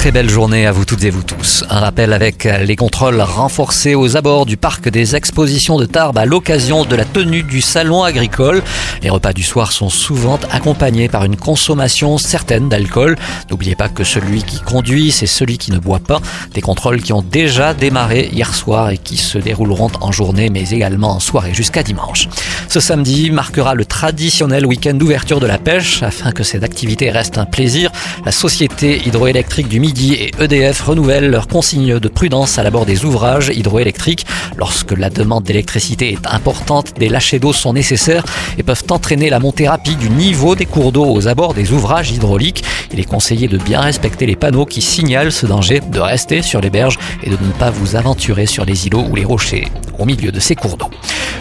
très belle journée à vous toutes et vous tous. Un rappel avec les contrôles renforcés aux abords du parc des expositions de Tarbes à l'occasion de la tenue du salon agricole. Les repas du soir sont souvent accompagnés par une consommation certaine d'alcool. N'oubliez pas que celui qui conduit, c'est celui qui ne boit pas. Des contrôles qui ont déjà démarré hier soir et qui se dérouleront en journée mais également en soirée jusqu'à dimanche. Ce samedi marquera le traditionnel week-end d'ouverture de la pêche afin que cette activité reste un plaisir. La société hydroélectrique du et EDF renouvellent leurs consignes de prudence à l'abord des ouvrages hydroélectriques. Lorsque la demande d'électricité est importante, des lâchers d'eau sont nécessaires et peuvent entraîner la montée rapide du niveau des cours d'eau aux abords des ouvrages hydrauliques. Il est conseillé de bien respecter les panneaux qui signalent ce danger, de rester sur les berges et de ne pas vous aventurer sur les îlots ou les rochers au milieu de ces cours d'eau.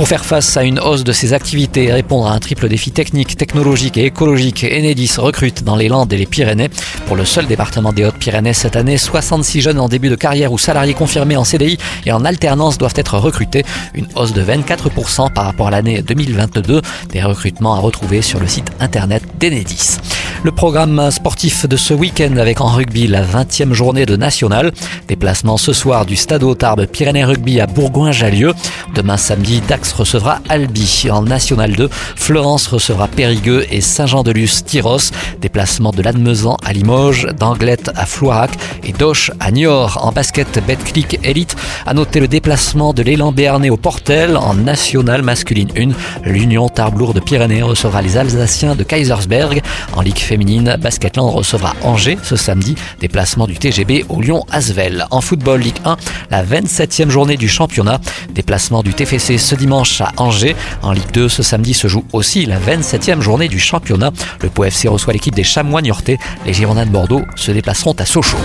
Pour faire face à une hausse de ces activités et répondre à un triple défi technique, technologique et écologique, Enedis recrute dans les Landes et les Pyrénées. Pour le seul département des Hautes-Pyrénées cette année, 66 jeunes en début de carrière ou salariés confirmés en CDI et en alternance doivent être recrutés. Une hausse de 24% par rapport à l'année 2022. Des recrutements à retrouver sur le site internet d'Enedis. Le programme sportif de ce week-end avec en rugby la 20e journée de National. Déplacement ce soir du Stade Tarbes Pyrénées Rugby à Bourgoin-Jallieu. Demain samedi, Dax recevra Albi. En National 2, Florence recevra Périgueux et Saint-Jean-de-Luz Tyros. Déplacement de Lannemezan à Limoges, d'Anglette à Floirac et d'Auch à Niort. En basket Betclic Elite, à noter le déplacement de l'élan Béarnais au Portel en National masculine 1. L'Union Tarbes de Pyrénées recevra les Alsaciens de Kaisersberg. En Ligue féminine, Basketland recevra Angers ce samedi. Déplacement du TGB au Lyon Asvel. En football Ligue 1, la 27e journée du championnat. Déplacement du TFC ce dimanche à Angers. En Ligue 2, ce samedi se joue aussi la 27e journée du championnat. Le POFC reçoit l'équipe des Chamois Niortais. Les Girondins de Bordeaux se déplaceront à Sochaux.